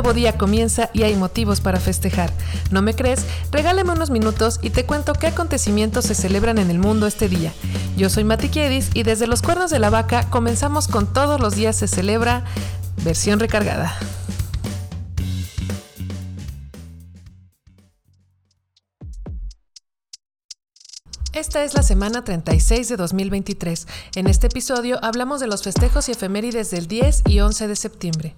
nuevo día comienza y hay motivos para festejar. ¿No me crees? Regálame unos minutos y te cuento qué acontecimientos se celebran en el mundo este día. Yo soy Mati Kiedis y desde los cuernos de la vaca comenzamos con todos los días se celebra versión recargada. Esta es la semana 36 de 2023. En este episodio hablamos de los festejos y efemérides del 10 y 11 de septiembre.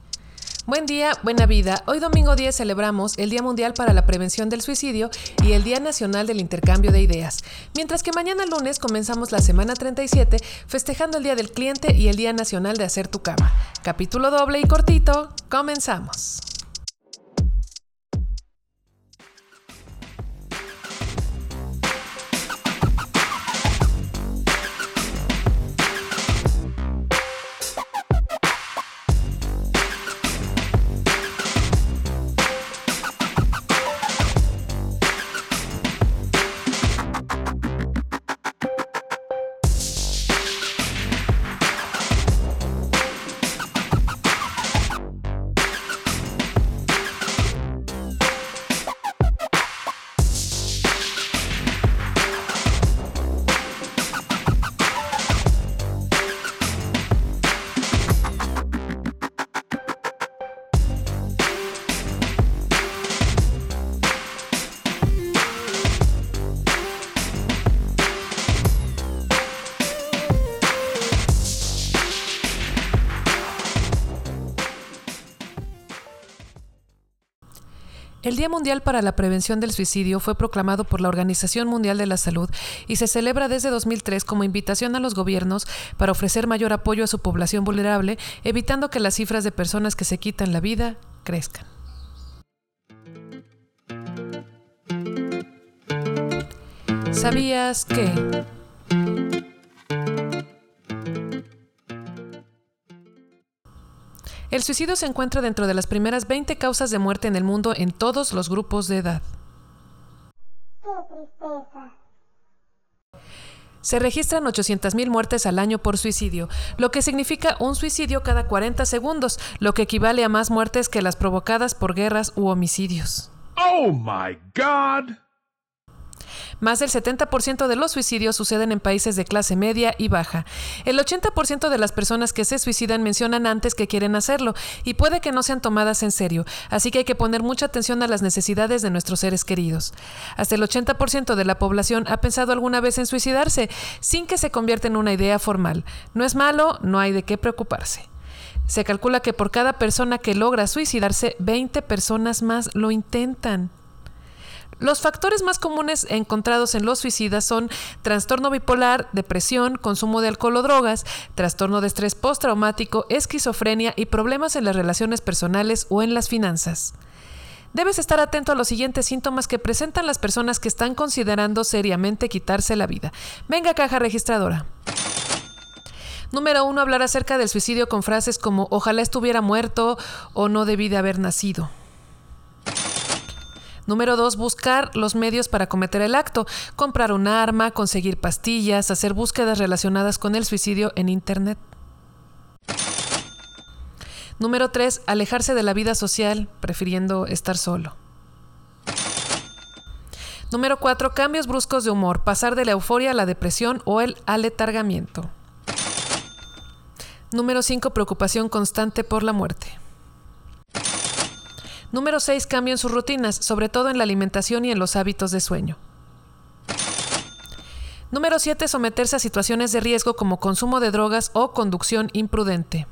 Buen día, buena vida. Hoy domingo 10 celebramos el Día Mundial para la Prevención del Suicidio y el Día Nacional del Intercambio de Ideas, mientras que mañana lunes comenzamos la semana 37 festejando el Día del Cliente y el Día Nacional de Hacer tu Cama. Capítulo doble y cortito, comenzamos. El Día Mundial para la Prevención del Suicidio fue proclamado por la Organización Mundial de la Salud y se celebra desde 2003 como invitación a los gobiernos para ofrecer mayor apoyo a su población vulnerable, evitando que las cifras de personas que se quitan la vida crezcan. ¿Sabías que... El suicidio se encuentra dentro de las primeras 20 causas de muerte en el mundo en todos los grupos de edad. ¡Qué tristeza! Se registran 800.000 muertes al año por suicidio, lo que significa un suicidio cada 40 segundos, lo que equivale a más muertes que las provocadas por guerras u homicidios. ¡Oh, my God! Más del 70% de los suicidios suceden en países de clase media y baja. El 80% de las personas que se suicidan mencionan antes que quieren hacerlo y puede que no sean tomadas en serio, así que hay que poner mucha atención a las necesidades de nuestros seres queridos. Hasta el 80% de la población ha pensado alguna vez en suicidarse, sin que se convierta en una idea formal. No es malo, no hay de qué preocuparse. Se calcula que por cada persona que logra suicidarse, 20 personas más lo intentan. Los factores más comunes encontrados en los suicidas son trastorno bipolar, depresión, consumo de alcohol o drogas, trastorno de estrés postraumático, esquizofrenia y problemas en las relaciones personales o en las finanzas. Debes estar atento a los siguientes síntomas que presentan las personas que están considerando seriamente quitarse la vida. Venga, caja registradora. Número uno, hablar acerca del suicidio con frases como ojalá estuviera muerto o no debí de haber nacido. Número dos, buscar los medios para cometer el acto, comprar un arma, conseguir pastillas, hacer búsquedas relacionadas con el suicidio en Internet. Número tres, alejarse de la vida social, prefiriendo estar solo. Número cuatro, cambios bruscos de humor, pasar de la euforia a la depresión o el aletargamiento. Número 5. Preocupación constante por la muerte. Número 6. Cambio en sus rutinas, sobre todo en la alimentación y en los hábitos de sueño. Número 7. Someterse a situaciones de riesgo como consumo de drogas o conducción imprudente.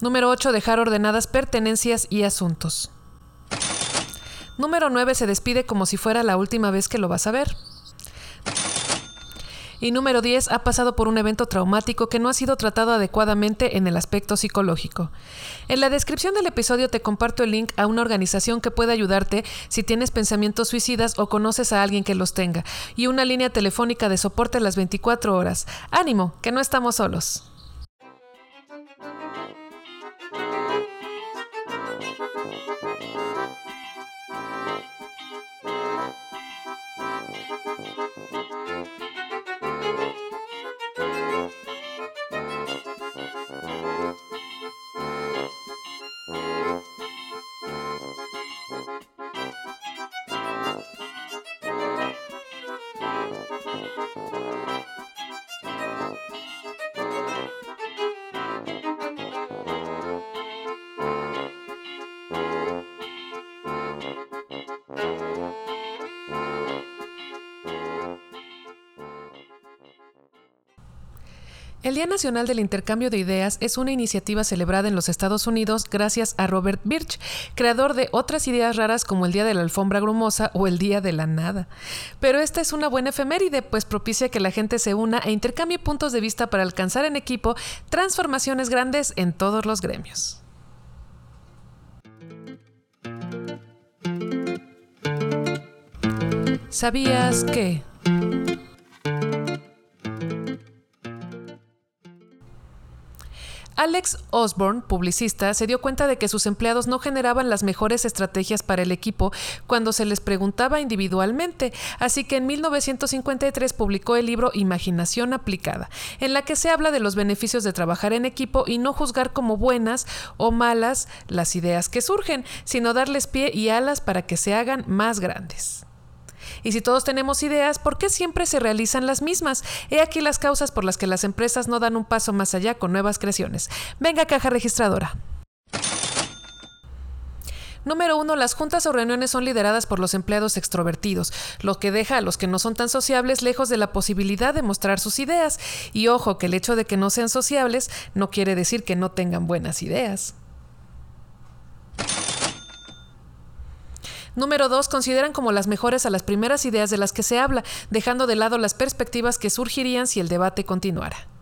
Número 8. Dejar ordenadas pertenencias y asuntos. Número 9. Se despide como si fuera la última vez que lo vas a ver. Y número 10, ha pasado por un evento traumático que no ha sido tratado adecuadamente en el aspecto psicológico. En la descripción del episodio te comparto el link a una organización que puede ayudarte si tienes pensamientos suicidas o conoces a alguien que los tenga, y una línea telefónica de soporte a las 24 horas. Ánimo, que no estamos solos. El Día Nacional del Intercambio de Ideas es una iniciativa celebrada en los Estados Unidos gracias a Robert Birch, creador de otras ideas raras como el Día de la Alfombra Grumosa o el Día de la Nada. Pero esta es una buena efeméride, pues propicia que la gente se una e intercambie puntos de vista para alcanzar en equipo transformaciones grandes en todos los gremios. ¿Sabías que... Alex Osborne, publicista, se dio cuenta de que sus empleados no generaban las mejores estrategias para el equipo cuando se les preguntaba individualmente, así que en 1953 publicó el libro Imaginación aplicada, en la que se habla de los beneficios de trabajar en equipo y no juzgar como buenas o malas las ideas que surgen, sino darles pie y alas para que se hagan más grandes. Y si todos tenemos ideas, ¿por qué siempre se realizan las mismas? He aquí las causas por las que las empresas no dan un paso más allá con nuevas creaciones. Venga, caja registradora. Número uno, las juntas o reuniones son lideradas por los empleados extrovertidos, lo que deja a los que no son tan sociables lejos de la posibilidad de mostrar sus ideas. Y ojo, que el hecho de que no sean sociables no quiere decir que no tengan buenas ideas. Número dos, consideran como las mejores a las primeras ideas de las que se habla, dejando de lado las perspectivas que surgirían si el debate continuara.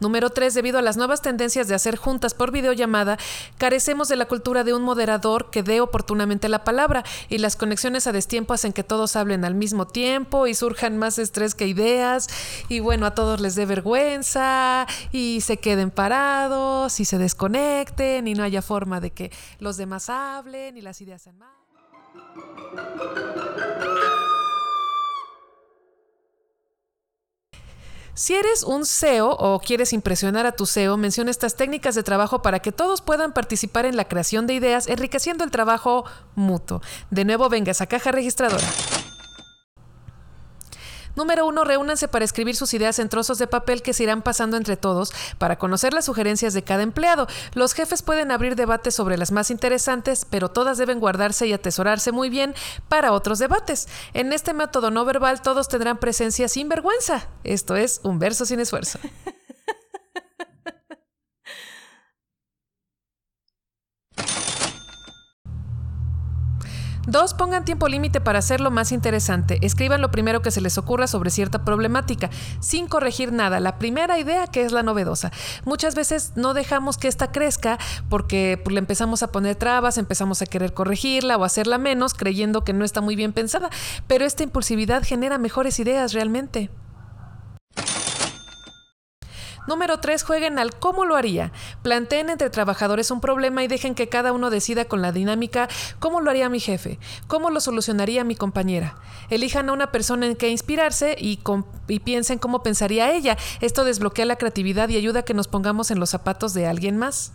Número 3. Debido a las nuevas tendencias de hacer juntas por videollamada, carecemos de la cultura de un moderador que dé oportunamente la palabra y las conexiones a destiempo hacen que todos hablen al mismo tiempo y surjan más estrés que ideas y bueno, a todos les dé vergüenza y se queden parados y se desconecten y no haya forma de que los demás hablen y las ideas sean más. Si eres un SEO o quieres impresionar a tu SEO, menciona estas técnicas de trabajo para que todos puedan participar en la creación de ideas, enriqueciendo el trabajo mutuo. De nuevo, venga esa caja registradora. Número uno, reúnanse para escribir sus ideas en trozos de papel que se irán pasando entre todos para conocer las sugerencias de cada empleado. Los jefes pueden abrir debates sobre las más interesantes, pero todas deben guardarse y atesorarse muy bien para otros debates. En este método no verbal todos tendrán presencia sin vergüenza. Esto es un verso sin esfuerzo. Dos, pongan tiempo límite para hacerlo más interesante. Escriban lo primero que se les ocurra sobre cierta problemática, sin corregir nada. La primera idea que es la novedosa. Muchas veces no dejamos que esta crezca porque pues, le empezamos a poner trabas, empezamos a querer corregirla o hacerla menos, creyendo que no está muy bien pensada. Pero esta impulsividad genera mejores ideas realmente. Número 3. Jueguen al cómo lo haría. Planteen entre trabajadores un problema y dejen que cada uno decida con la dinámica cómo lo haría mi jefe, cómo lo solucionaría mi compañera. Elijan a una persona en que inspirarse y, y piensen cómo pensaría ella. Esto desbloquea la creatividad y ayuda a que nos pongamos en los zapatos de alguien más.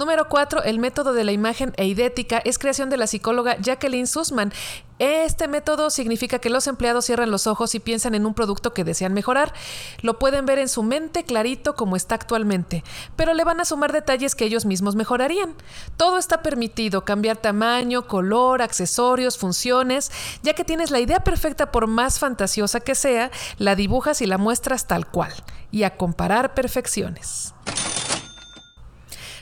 Número 4. El método de la imagen eidética es creación de la psicóloga Jacqueline Sussman. Este método significa que los empleados cierran los ojos y piensan en un producto que desean mejorar. Lo pueden ver en su mente clarito como está actualmente, pero le van a sumar detalles que ellos mismos mejorarían. Todo está permitido, cambiar tamaño, color, accesorios, funciones, ya que tienes la idea perfecta por más fantasiosa que sea, la dibujas y la muestras tal cual, y a comparar perfecciones.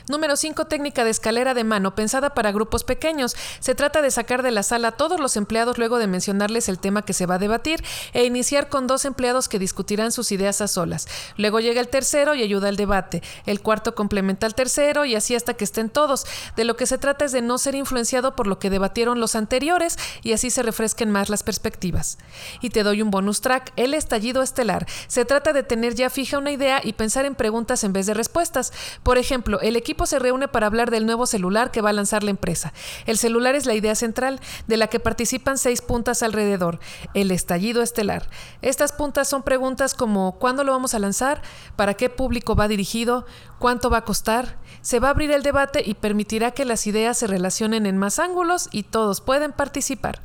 Número 5. Técnica de escalera de mano, pensada para grupos pequeños. Se trata de sacar de la sala a todos los empleados luego de mencionarles el tema que se va a debatir e iniciar con dos empleados que discutirán sus ideas a solas. Luego llega el tercero y ayuda al debate. El cuarto complementa al tercero y así hasta que estén todos. De lo que se trata es de no ser influenciado por lo que debatieron los anteriores y así se refresquen más las perspectivas. Y te doy un bonus track, el estallido estelar. Se trata de tener ya fija una idea y pensar en preguntas en vez de respuestas. Por ejemplo, el equipo se reúne para hablar del nuevo celular que va a lanzar la empresa. El celular es la idea central, de la que participan seis puntas alrededor, el estallido estelar. Estas puntas son preguntas como ¿cuándo lo vamos a lanzar? ¿Para qué público va dirigido? ¿Cuánto va a costar? Se va a abrir el debate y permitirá que las ideas se relacionen en más ángulos y todos pueden participar.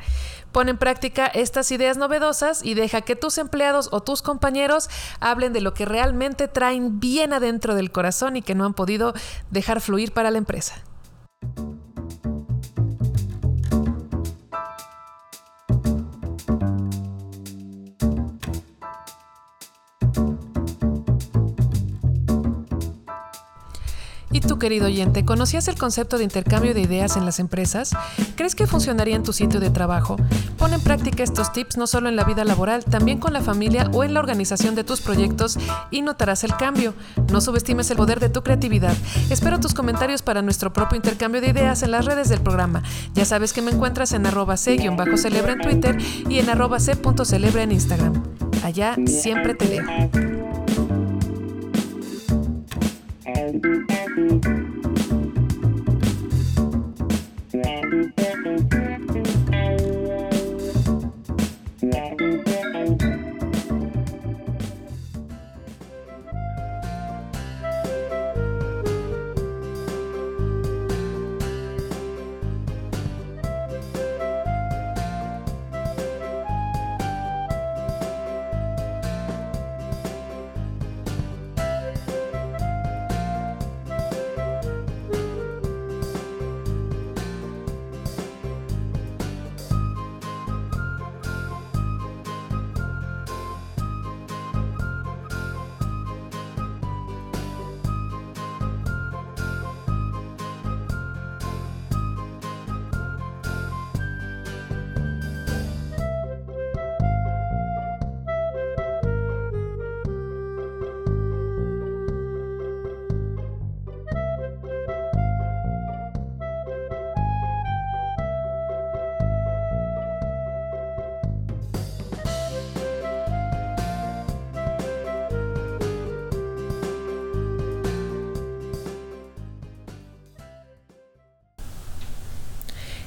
Pon en práctica estas ideas novedosas y deja que tus empleados o tus compañeros hablen de lo que realmente traen bien adentro del corazón y que no han podido dejar fluir para la empresa. Querido oyente, ¿conocías el concepto de intercambio de ideas en las empresas? ¿Crees que funcionaría en tu sitio de trabajo? Pon en práctica estos tips no solo en la vida laboral, también con la familia o en la organización de tus proyectos y notarás el cambio. No subestimes el poder de tu creatividad. Espero tus comentarios para nuestro propio intercambio de ideas en las redes del programa. Ya sabes que me encuentras en arroba c-celebra en Twitter y en arroba en Instagram. Allá siempre te leo. and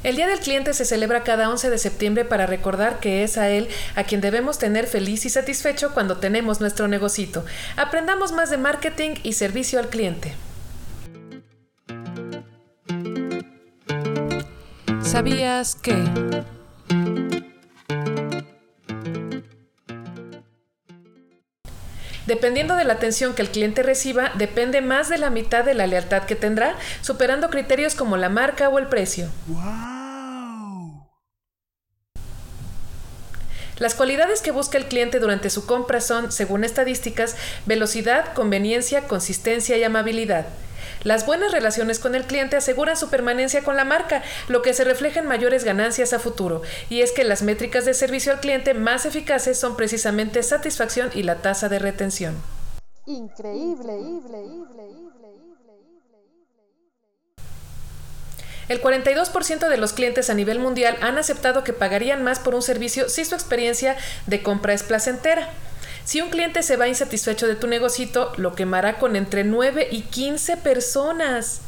El Día del Cliente se celebra cada 11 de septiembre para recordar que es a él a quien debemos tener feliz y satisfecho cuando tenemos nuestro negocito. Aprendamos más de marketing y servicio al cliente. ¿Sabías que... Dependiendo de la atención que el cliente reciba, depende más de la mitad de la lealtad que tendrá, superando criterios como la marca o el precio. Las cualidades que busca el cliente durante su compra son, según estadísticas, velocidad, conveniencia, consistencia y amabilidad. Las buenas relaciones con el cliente aseguran su permanencia con la marca, lo que se refleja en mayores ganancias a futuro. Y es que las métricas de servicio al cliente más eficaces son precisamente satisfacción y la tasa de retención. Increíble, increíble. El 42% de los clientes a nivel mundial han aceptado que pagarían más por un servicio si su experiencia de compra es placentera. Si un cliente se va insatisfecho de tu negocito, lo quemará con entre 9 y 15 personas.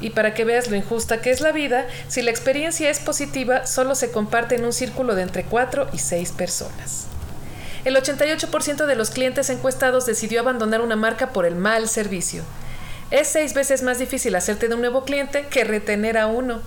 Y para que veas lo injusta que es la vida, si la experiencia es positiva, solo se comparte en un círculo de entre 4 y 6 personas. El 88% de los clientes encuestados decidió abandonar una marca por el mal servicio. Es seis veces más difícil hacerte de un nuevo cliente que retener a uno.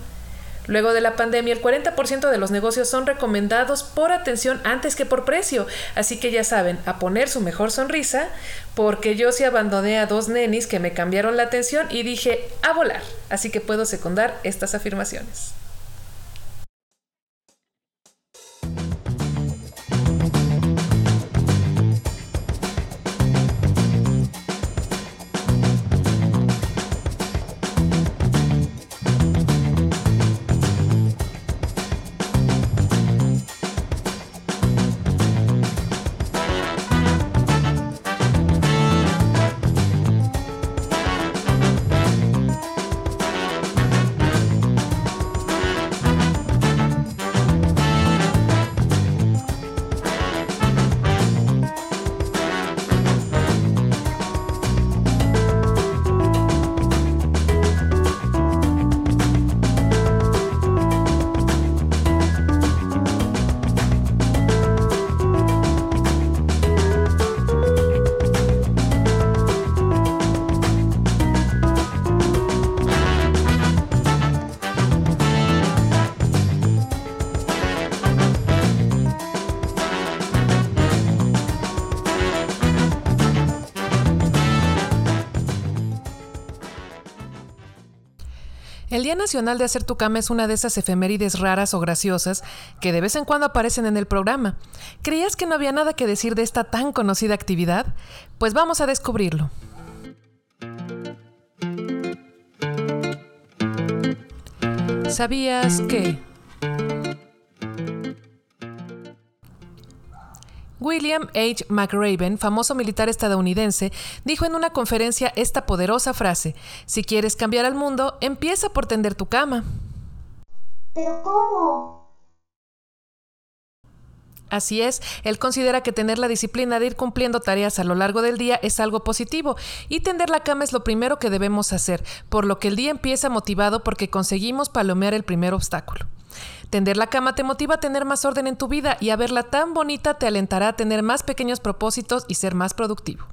Luego de la pandemia, el 40% de los negocios son recomendados por atención antes que por precio. Así que ya saben, a poner su mejor sonrisa, porque yo sí abandoné a dos nenis que me cambiaron la atención y dije, a volar. Así que puedo secundar estas afirmaciones. Día Nacional de Hacer tu cama es una de esas efemérides raras o graciosas que de vez en cuando aparecen en el programa. ¿Creías que no había nada que decir de esta tan conocida actividad? Pues vamos a descubrirlo. ¿Sabías que... William H. McRaven, famoso militar estadounidense, dijo en una conferencia esta poderosa frase, si quieres cambiar al mundo, empieza por tender tu cama. ¿Pero cómo? Así es, él considera que tener la disciplina de ir cumpliendo tareas a lo largo del día es algo positivo y tender la cama es lo primero que debemos hacer, por lo que el día empieza motivado porque conseguimos palomear el primer obstáculo. Tender la cama te motiva a tener más orden en tu vida y a verla tan bonita te alentará a tener más pequeños propósitos y ser más productivo.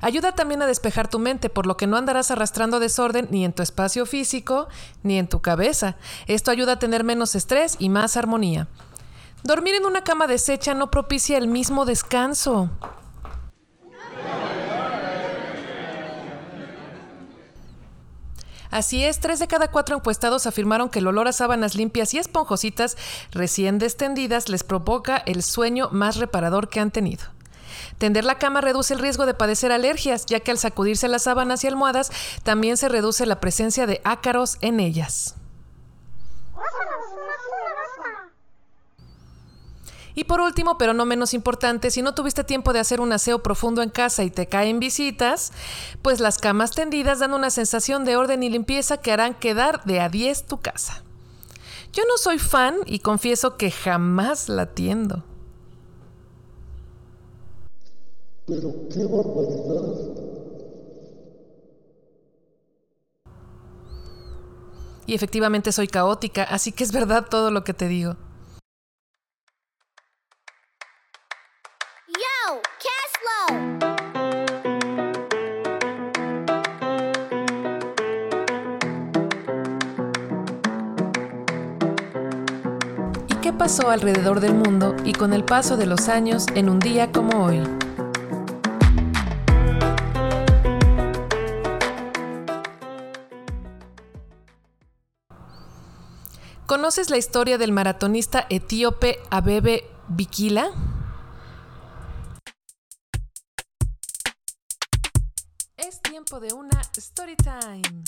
Ayuda también a despejar tu mente, por lo que no andarás arrastrando desorden ni en tu espacio físico ni en tu cabeza. Esto ayuda a tener menos estrés y más armonía. Dormir en una cama deshecha no propicia el mismo descanso. Así es, tres de cada cuatro encuestados afirmaron que el olor a sábanas limpias y esponjositas recién destendidas les provoca el sueño más reparador que han tenido. Tender la cama reduce el riesgo de padecer alergias, ya que al sacudirse las sábanas y almohadas también se reduce la presencia de ácaros en ellas. Y por último, pero no menos importante, si no tuviste tiempo de hacer un aseo profundo en casa y te caen visitas, pues las camas tendidas dan una sensación de orden y limpieza que harán quedar de a 10 tu casa. Yo no soy fan y confieso que jamás la tiendo. Pero qué barbaridad. Y efectivamente soy caótica, así que es verdad todo lo que te digo. Pasó alrededor del mundo y con el paso de los años en un día como hoy? ¿Conoces la historia del maratonista etíope Abebe Bikila? Es tiempo de una story time.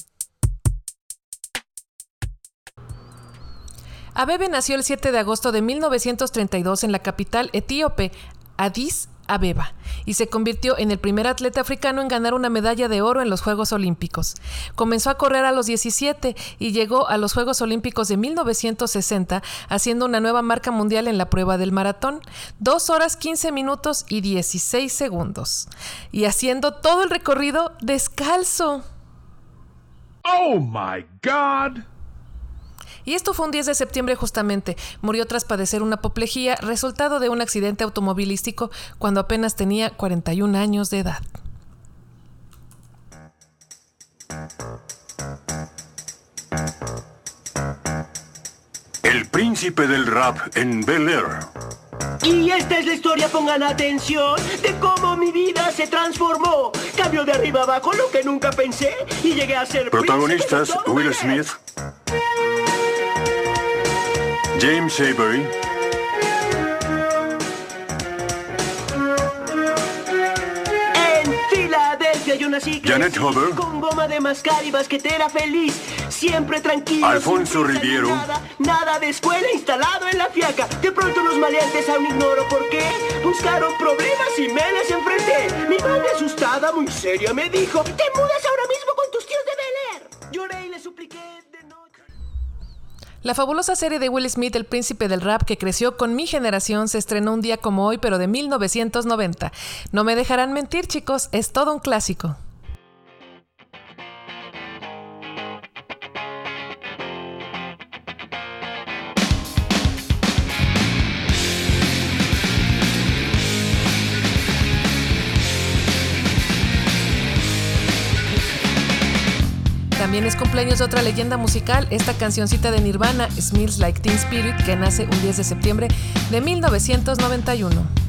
Abebe nació el 7 de agosto de 1932 en la capital etíope, Addis Abeba, y se convirtió en el primer atleta africano en ganar una medalla de oro en los Juegos Olímpicos. Comenzó a correr a los 17 y llegó a los Juegos Olímpicos de 1960 haciendo una nueva marca mundial en la prueba del maratón, 2 horas 15 minutos y 16 segundos, y haciendo todo el recorrido descalzo. Oh my god! Y esto fue un 10 de septiembre justamente. Murió tras padecer una apoplejía, resultado de un accidente automovilístico cuando apenas tenía 41 años de edad. El príncipe del rap en Bel Air. Y esta es la historia, pongan atención, de cómo mi vida se transformó. Cambio de arriba abajo lo que nunca pensé y llegué a ser Protagonistas Will Bel Air. Smith, James Avery, En Filadelfia yo nací Janet Hoover. con goma de mascar y basquetera feliz, siempre tranquilo. Alfonso Riviero. Nada, nada de escuela instalado en la fiaca. De pronto los maleantes aún ignoro por qué buscaron problemas y me les enfrenté. Mi madre asustada, muy seria, me dijo: Te mudas ahora La fabulosa serie de Will Smith, El Príncipe del Rap, que creció con mi generación, se estrenó un día como hoy, pero de 1990. No me dejarán mentir, chicos, es todo un clásico. También es cumpleaños de otra leyenda musical, esta cancioncita de Nirvana, Smells Like Teen Spirit, que nace un 10 de septiembre de 1991.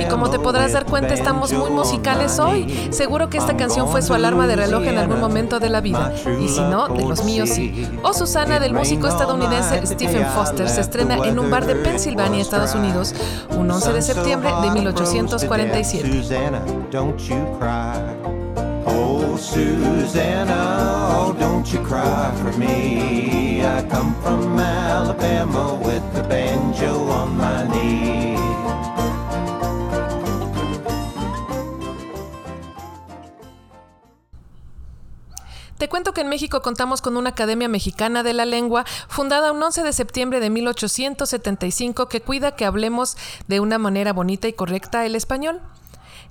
Y como te podrás dar cuenta, estamos muy musicales hoy. Seguro que esta canción fue su alarma de reloj en algún momento de la vida. Y si no, de los míos sí. O Susana, del músico estadounidense Stephen Foster, se estrena en un bar de Pensilvania, Estados Unidos, un 11 de septiembre de 1847. Susanna, oh, don't you cry for me. I come from Alabama with the banjo on my knee. Te cuento que en México contamos con una Academia Mexicana de la Lengua, fundada un 11 de septiembre de 1875, que cuida que hablemos de una manera bonita y correcta el español.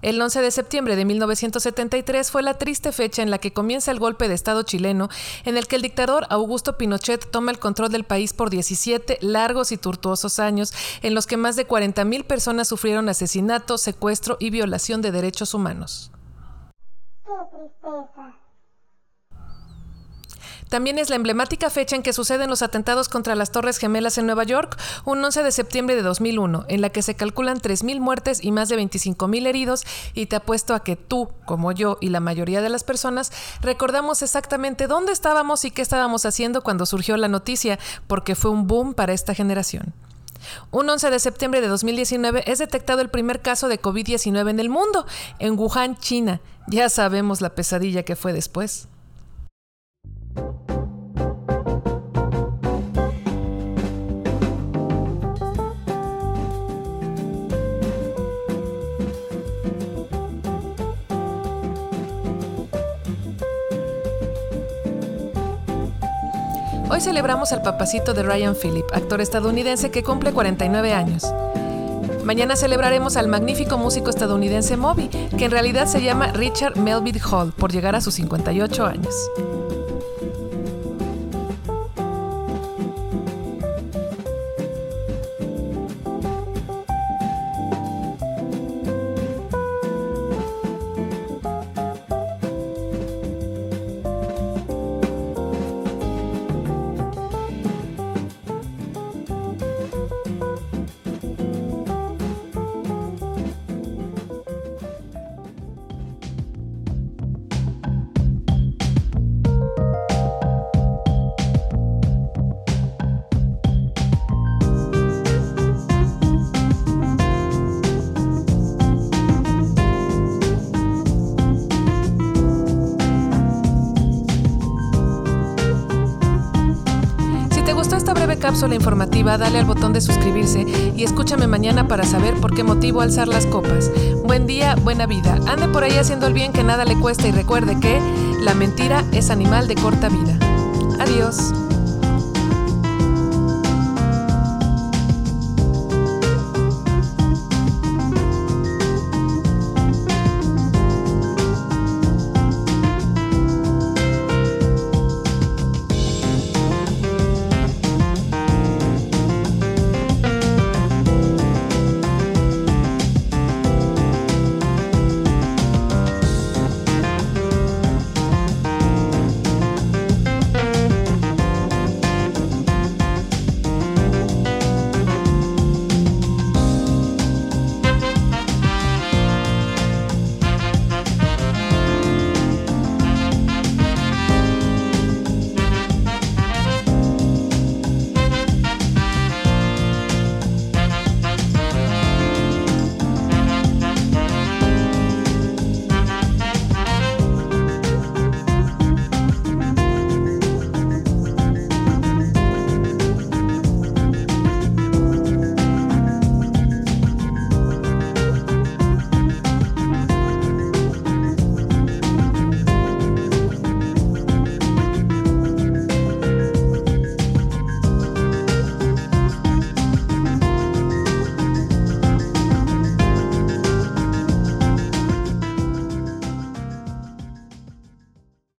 El 11 de septiembre de 1973 fue la triste fecha en la que comienza el golpe de Estado chileno, en el que el dictador Augusto Pinochet toma el control del país por 17 largos y tortuosos años, en los que más de 40.000 personas sufrieron asesinato, secuestro y violación de derechos humanos. ¡Qué tristeza! También es la emblemática fecha en que suceden los atentados contra las Torres Gemelas en Nueva York, un 11 de septiembre de 2001, en la que se calculan 3.000 muertes y más de 25.000 heridos, y te apuesto a que tú, como yo y la mayoría de las personas, recordamos exactamente dónde estábamos y qué estábamos haciendo cuando surgió la noticia, porque fue un boom para esta generación. Un 11 de septiembre de 2019 es detectado el primer caso de COVID-19 en el mundo, en Wuhan, China. Ya sabemos la pesadilla que fue después. Hoy celebramos al papacito de Ryan Phillip, actor estadounidense que cumple 49 años. Mañana celebraremos al magnífico músico estadounidense Moby, que en realidad se llama Richard Melville Hall, por llegar a sus 58 años. Cápsula informativa, dale al botón de suscribirse y escúchame mañana para saber por qué motivo alzar las copas. Buen día, buena vida. Ande por ahí haciendo el bien que nada le cuesta y recuerde que la mentira es animal de corta vida. Adiós.